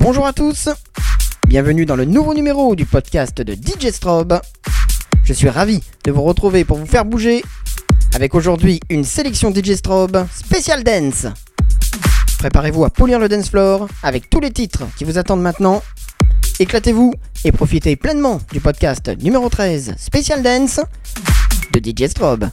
Bonjour à tous, bienvenue dans le nouveau numéro du podcast de DJ Strobe. Je suis ravi de vous retrouver pour vous faire bouger avec aujourd'hui une sélection DJ Strobe spécial dance. Préparez-vous à polir le dance floor avec tous les titres qui vous attendent maintenant. Éclatez-vous et profitez pleinement du podcast numéro 13 spécial dance de DJ Strobe.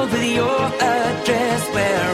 over your address. Where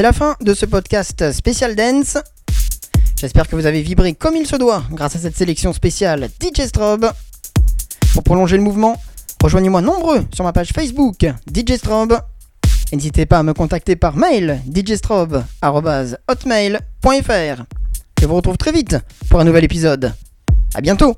C'est la fin de ce podcast spécial dance. J'espère que vous avez vibré comme il se doit grâce à cette sélection spéciale DJ Strobe. Pour prolonger le mouvement, rejoignez-moi nombreux sur ma page Facebook DJ Strobe. Et n'hésitez pas à me contacter par mail djstrobe.hotmail.fr. Je vous retrouve très vite pour un nouvel épisode. A bientôt